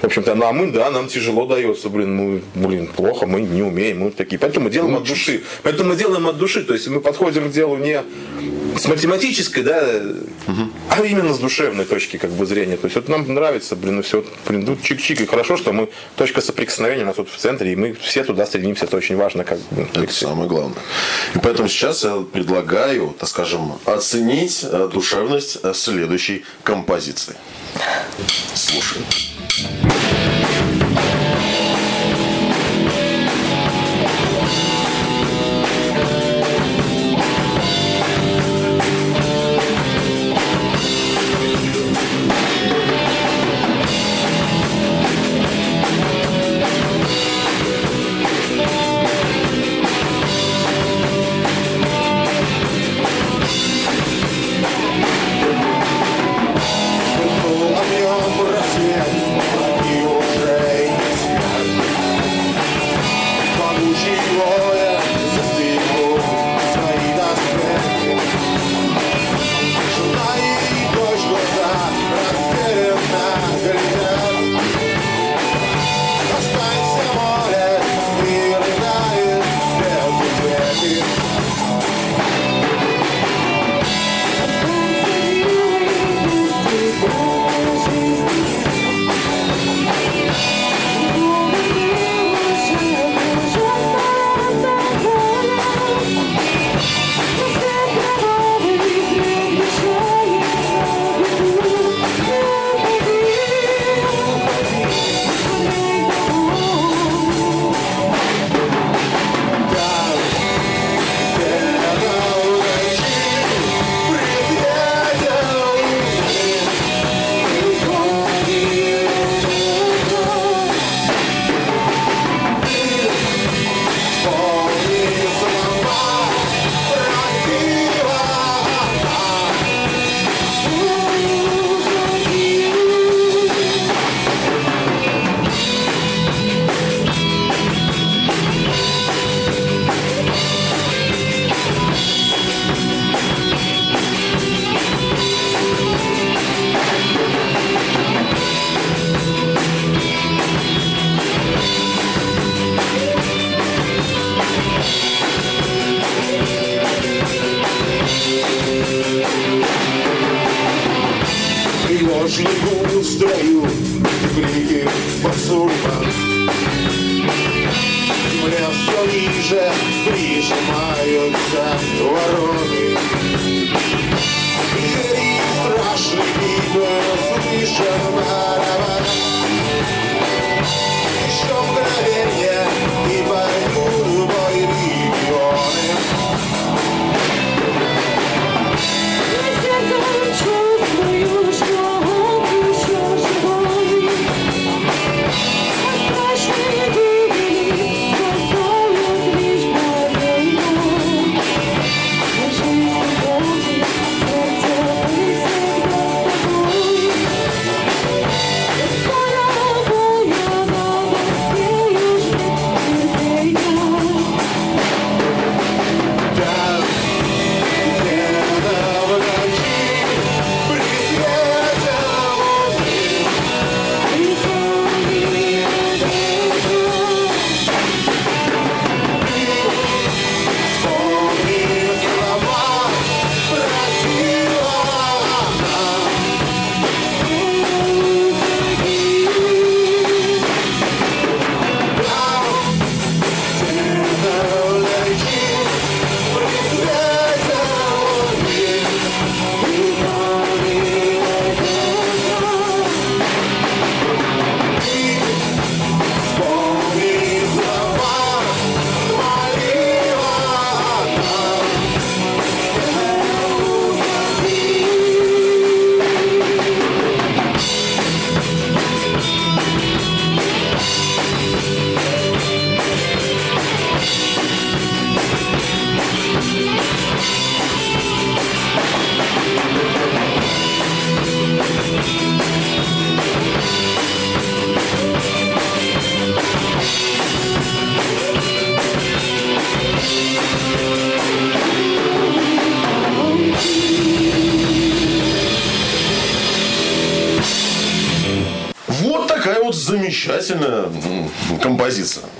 В общем-то, ну а мы, да, нам тяжело дается, блин, мы, блин, плохо, мы не умеем, мы такие. Поэтому мы делаем от души. Поэтому мы делаем от души, то есть мы подходим к делу не с математической, да, а именно с душевной точки как бы зрения. То есть вот нам нравится, блин, ну все, блин, ну чик-чик, и хорошо, что мы точка соприкосновения у нас тут в центре, и мы все туда стремимся, это очень важно, как бы. Это самое главное. И поэтому сейчас я предлагаю, так скажем, оценить э, душевность э, следующей композиции. Слушаем.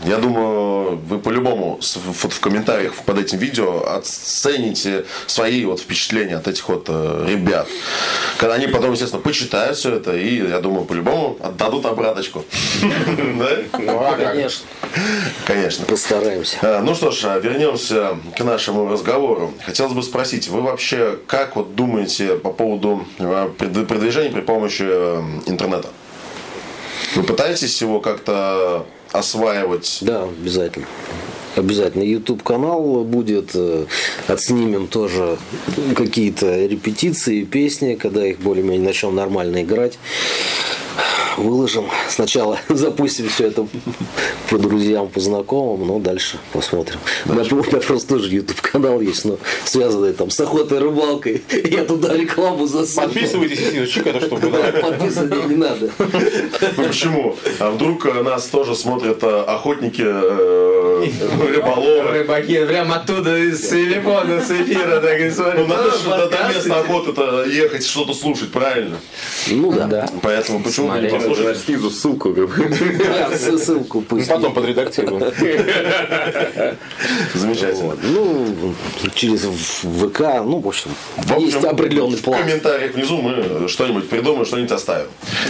Я думаю, вы по-любому вот в комментариях под этим видео оцените свои вот впечатления от этих вот э, ребят. Когда они потом, естественно, почитают все это и, я думаю, по-любому отдадут обраточку. Да? Конечно, Конечно. постараемся. А, Ну что ж, а, вернемся к нашему разговору. Хотелось бы спросить, вы вообще как вот думаете по поводу э, продвижения при помощи э, интернета? Вы пытаетесь его как-то осваивать? Да, обязательно. Обязательно. YouTube канал будет. э, Отснимем тоже какие-то репетиции, песни, когда их более-менее начнем нормально играть. Выложим. Сначала запустим все это по друзьям, по знакомым, но дальше посмотрим. У меня, у меня просто тоже YouTube канал есть, но связанный там с охотой и рыбалкой. Я туда рекламу засунул. Подписывайтесь, Синочек, это чтобы да. Подписываться не надо. Ну почему? А вдруг э, нас тоже смотрят э, охотники, э, рыболовы? Рыбаки прям оттуда из телефона, с эфира так и Ну надо же до- места охоты-то ехать, что-то слушать, правильно? Ну да. Поэтому почему бы не. Послушать? снизу ссылку. ссылку пусть. Потом подредактируем. Замечательно. Ну, через ВК, ну, в общем, В есть определенный В план. комментариях внизу мы что-нибудь придумаем, что-нибудь оставим.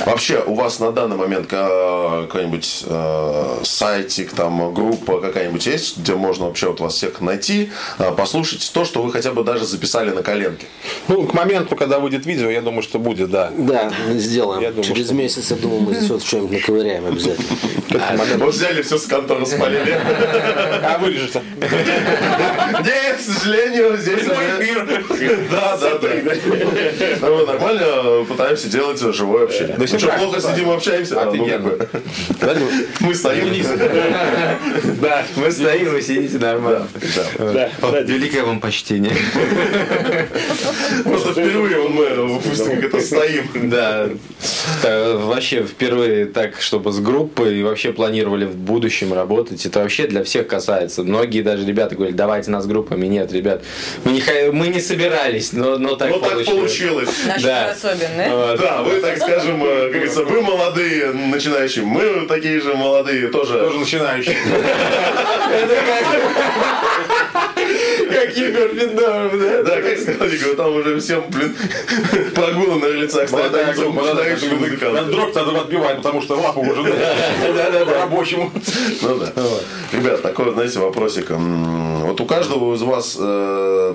Вообще, у вас на данный момент ка- какой-нибудь э, сайтик, там, группа какая-нибудь есть, где можно вообще вот вас всех найти, э, послушать то, что вы хотя бы даже записали на коленке? Ну, к моменту, когда выйдет видео, я думаю, что будет, да. Да, сделаем. Я думаю, Через что- месяц, я думаю, мы здесь вот что-нибудь наковыряем обязательно. Вот взяли все с конторы спалили. А вырежется. Нет, к сожалению, здесь. Да, да, да. Ну, мы нормально пытаемся делать живое общение. Ну что, плохо сидим общаемся? А, ну. Мы стоим. Да, мы стоим, вы сидите нормально. Великое вам почтение. Просто впервые мы выпустим, это стоим. Да. Та- Вообще впервые так, чтобы с группой и вообще планировали в будущем работать. Это вообще для всех касается. Многие даже ребята говорят, давайте нас группами. Нет, ребят, мы не, ха- мы не собирались, но, но так Ну так получилось. получилось. Наши Да. особенные. Вот. Да, вы, так скажем, э, как говорится, вы молодые, начинающие, мы такие же молодые, тоже. Тоже начинающий. Как Егор Федоров, да? Да, как сказал Игорь, там уже всем, блин, прогулы на лицах стоят, Молодая группа, начинающие надо дрог надо отбивать, потому что лапу уже рабочему. Ну да. Ребят, такой, знаете, вопросик. Вот у каждого из вас э,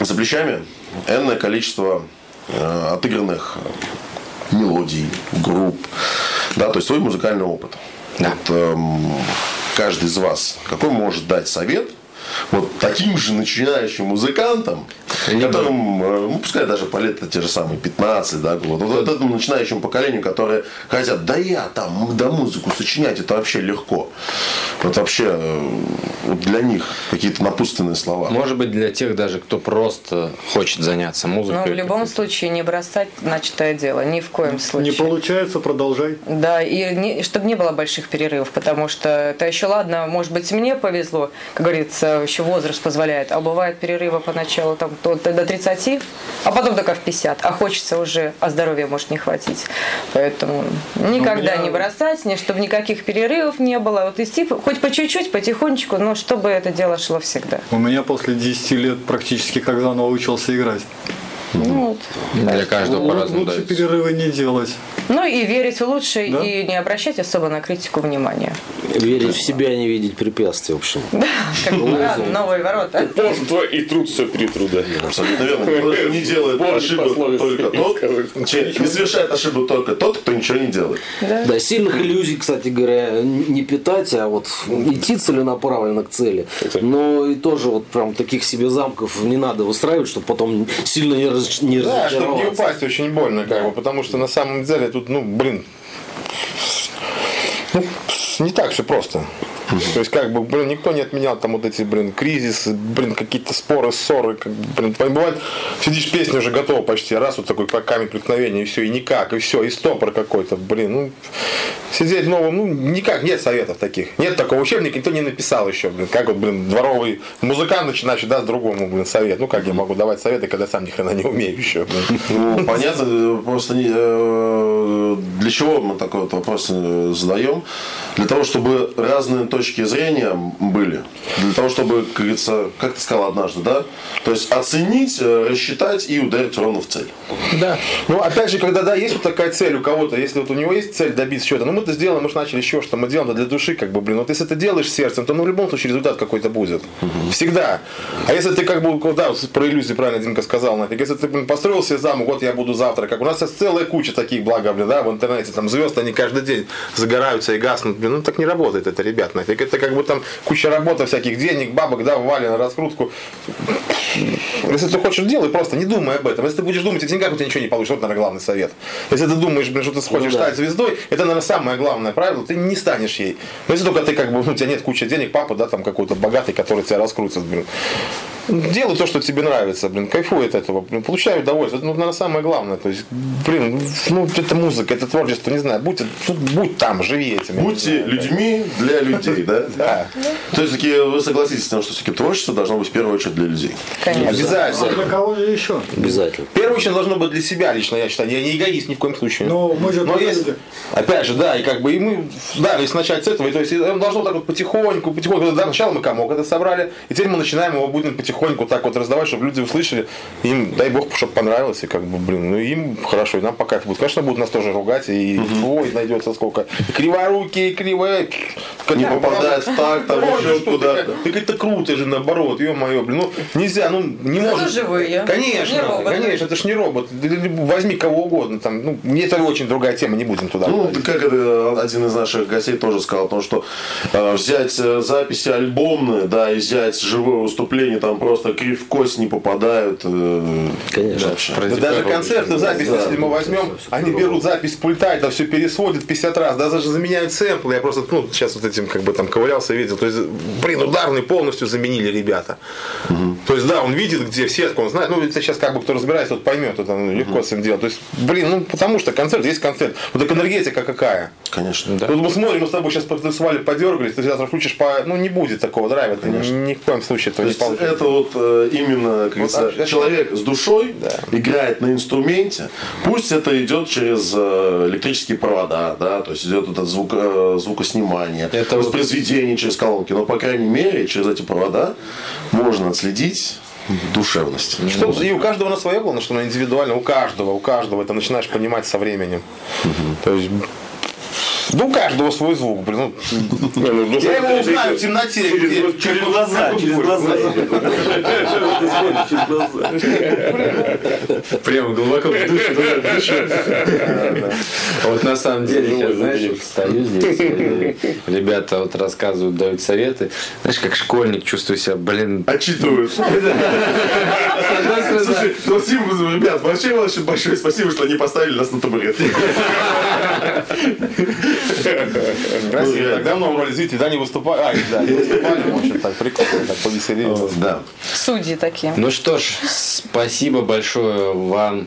за плечами энное количество э, отыгранных мелодий, групп, да, то есть свой музыкальный опыт. Да. Вот, эм, каждый из вас какой может дать совет вот таким же начинающим музыкантам, которым, э, ну, пускай даже по лет те же самые 15, да, вот, вот этому начинающему поколению, которые хотят, да я там, да музыку сочинять, это вообще легко. Вот вообще э, вот для них какие-то напутственные слова. Может быть, для тех даже, кто просто хочет заняться Но музыкой. Ну, в любом случае не бросать начатое дело, ни в коем Не случае. получается, продолжай. Да, и чтобы не было больших перерывов, потому что это еще ладно, может быть, мне повезло, как говорится, еще возраст позволяет, а бывает перерывы поначалу там то- до 30, а потом только в 50, а хочется уже, а здоровья может не хватить. Поэтому никогда меня- не бросать, не, чтобы никаких перерывов не было, вот идти хоть по чуть-чуть, потихонечку, но чтобы это дело шло всегда. У меня после 10 лет практически как заново учился играть. Ну, вот. Для каждого по-разному Лучше дается. перерывы не делать. Ну и верить лучше, Да. и не обращать особо на критику внимания. Верить в себя, не видеть препятствий, в общем. Как бы, новые ворота. Упорство и труд все перетрут, да. Абсолютно верно. Не делает ошибок только тот, не совершает ошибок только тот, кто ничего не делает. Да, сильных иллюзий, кстати говоря, не питать, а вот идти целенаправленно к цели. Но и тоже вот прям таких себе замков не надо устраивать, чтобы потом сильно не, раз- не Да, чтобы не упасть очень больно, как бы, потому что на самом деле тут, ну, блин, ну, не так все просто. То есть, как бы, блин, никто не отменял там вот эти, блин, кризисы, блин, какие-то споры, ссоры, как блин, бывает, сидишь, песня уже готова почти, раз вот такой как камень преткновения, и все, и никак, и все, и стопор какой-то, блин, ну, сидеть новым, ну, никак, нет советов таких, нет такого учебника, никто не написал еще, блин, как вот, блин, дворовый музыкант начинаешь даст другому, блин, совет, ну, как я могу давать советы, когда сам ни хрена не умею еще, блин. Ну, понятно, просто э, для чего мы такой вот вопрос э, задаем? Для того, чтобы разные зрения были. Для того, чтобы, как говорится, как ты сказал однажды, да? То есть оценить, э, рассчитать и ударить ровно в цель. Да. Ну, опять же, когда да, есть вот такая цель у кого-то, если вот у него есть цель добиться чего-то, ну мы это сделаем, мы же начали еще что мы делаем для души, как бы, блин. Вот если ты делаешь сердцем, то ну, в любом случае результат какой-то будет. Всегда. А если ты как бы, да, про иллюзии правильно Димка сказал, нафиг, если ты блин, построил себе замок, вот я буду завтра, как у нас есть целая куча таких, благо, блин, да, в интернете, там звезд, они каждый день загораются и гаснут, блин, ну так не работает это, ребят, нафиг. Это как бы там куча работы, всяких денег, бабок, да, ввали на раскрутку. Если ты хочешь, делай просто, не думай об этом. Если ты будешь думать о деньгах, у тебя ничего не получится. Вот, наверное, главный совет. Если ты думаешь, блин, что ты хочешь стать звездой, это, наверное, самое главное правило, ты не станешь ей. Но если только ты как бы, ну, у тебя нет кучи денег, папа, да, там какой-то богатый, который тебя раскрутит, блин. Делай то, что тебе нравится, блин, кайфуй от этого, блин, получай удовольствие. Это, ну, наверное, самое главное. То есть, блин, ну, это музыка, это творчество, не знаю, будь, ну, будь там, живи этим. Будьте знаю, людьми для людей, да? Да. То есть, таки вы согласитесь с тем, что все-таки творчество должно быть в первую очередь для людей. Конечно. Обязательно. Для кого же еще? Обязательно. В первую очередь должно быть для себя лично, я считаю. Я не эгоист ни в коем случае. Но мы же Но есть, люди. опять же, да, и как бы и мы, да, если начать с этого, и то есть должно так вот потихоньку, потихоньку, да, сначала мы комок это собрали, и теперь мы начинаем его будем потихоньку так вот раздавать, чтобы люди услышали, им, дай бог, чтобы понравилось, и как бы, блин, ну им хорошо, и нам по кайфу будет. Конечно, будут нас тоже ругать, и ой, найдется сколько, и криворукие, и кривые, Не попадает в так, там еще куда-то. Так это круто же, наоборот, ё-моё, блин, ну нельзя, ну не Зато может. живые. Конечно, конечно, это ж не робот. Ты Возьми кого угодно, там, ну, мне это очень другая тема, не будем туда. Ну, как это один из наших гостей тоже сказал, о том, что э, взять э, записи альбомные, да, и взять живое выступление, там просто крив кость не попадают. э, Конечно. даже концерты запись, Да. если мы возьмем, они берут запись пульта, это все пересводят 50 раз, да, даже заменяют сэмплы. Я просто, ну, сейчас вот этим как бы там ковырялся, видел. То есть, блин, ударный полностью заменили ребята. То есть, да, он видит, где в сетку, он знает, ну, это сейчас как бы кто разбирается, тот поймет, это ну, легко с этим делать. То есть, блин, ну, потому что концерт есть концерт. Вот так энергетика какая. Конечно. Вот мы смотрим, мы с тобой сейчас потанцевали, подергались, ты завтра включишь по... Ну, не будет такого драйва, ты ни, в коем случае То не есть получится. это вот э, именно, как Вот так, человек с душой играет на инструменте. Пусть это идет через э, электрические провода, да, то есть идет вот это звук, э, звукоснимание, Это вот- воспроизведение через колонки. Но, по крайней мере, через эти провода можно отследить душевность. Что, и у каждого на свое, главное, что оно индивидуально, у каждого, у каждого это начинаешь понимать со временем. То есть, ну, у каждого свой звук, блин. Ну, я его узнаю в темноте. Через глаза, через глаза. Через. Прямо глубоко в душу, туда, в душу. Вот на самом деле, сейчас, знаешь, стою здесь, ребята вот рассказывают, дают советы. Знаешь, как школьник чувствую себя, блин, Отчитывают. Слушай, ну, спасибо, ребят, вообще очень большое спасибо, что они поставили нас на табурет. Красиво. Так давно в зрителей, да, не выступали. А, да, не выступали, в общем, так прикольно, так повеселее. Да. Судьи такие. Ну что ж, спасибо большое вам.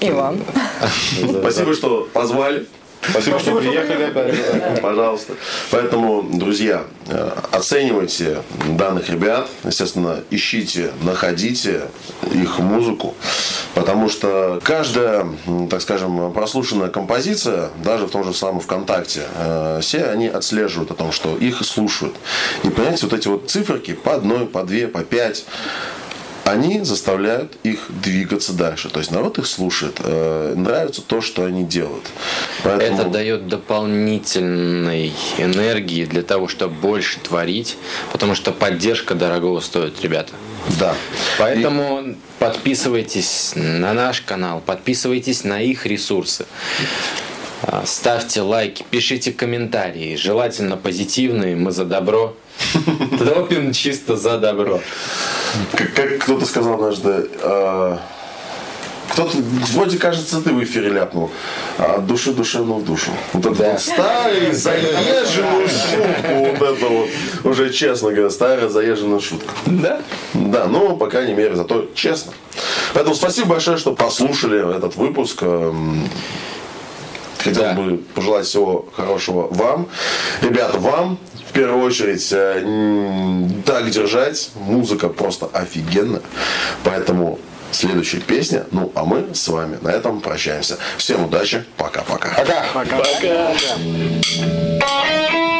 И вам. Спасибо, что позвали. Спасибо, что приехали. Пожалуйста. Поэтому, друзья, э, оценивайте данных ребят. Естественно, ищите, находите их музыку. Потому что каждая, так скажем, прослушанная композиция, даже в том же самом ВКонтакте, э, все они отслеживают о том, что их слушают. И понимаете, вот эти вот циферки по одной, по две, по пять, они заставляют их двигаться дальше. То есть народ их слушает, э, нравится то, что они делают. Поэтому- Это дает дополнительной энергии для того, чтобы больше творить, потому что поддержка дорогого стоит, ребята. Да. Поэтому подписывайтесь на наш канал, подписывайтесь на их ресурсы. А, Ставьте лайки, пишите комментарии, желательно позитивные, мы за добро. Топим чисто за добро. Как, как кто-то сказал однажды, э, Тут вроде кажется, ты в эфире ляпнул. А души душевно в душу. Вот это вот старый заезженную шутку. Вот это вот. Уже честно говоря, старая заезженная шутка. Да? Да, но, по крайней мере, зато честно. Поэтому спасибо большое, что послушали этот выпуск. Эм, Хотел Да. бы пожелать всего хорошего вам. Ребята, вам в первую очередь э, так держать. Музыка просто офигенная. Поэтому следующая песня. Ну, а мы с вами на этом прощаемся. Всем удачи. Пока-пока. Пока. Веселый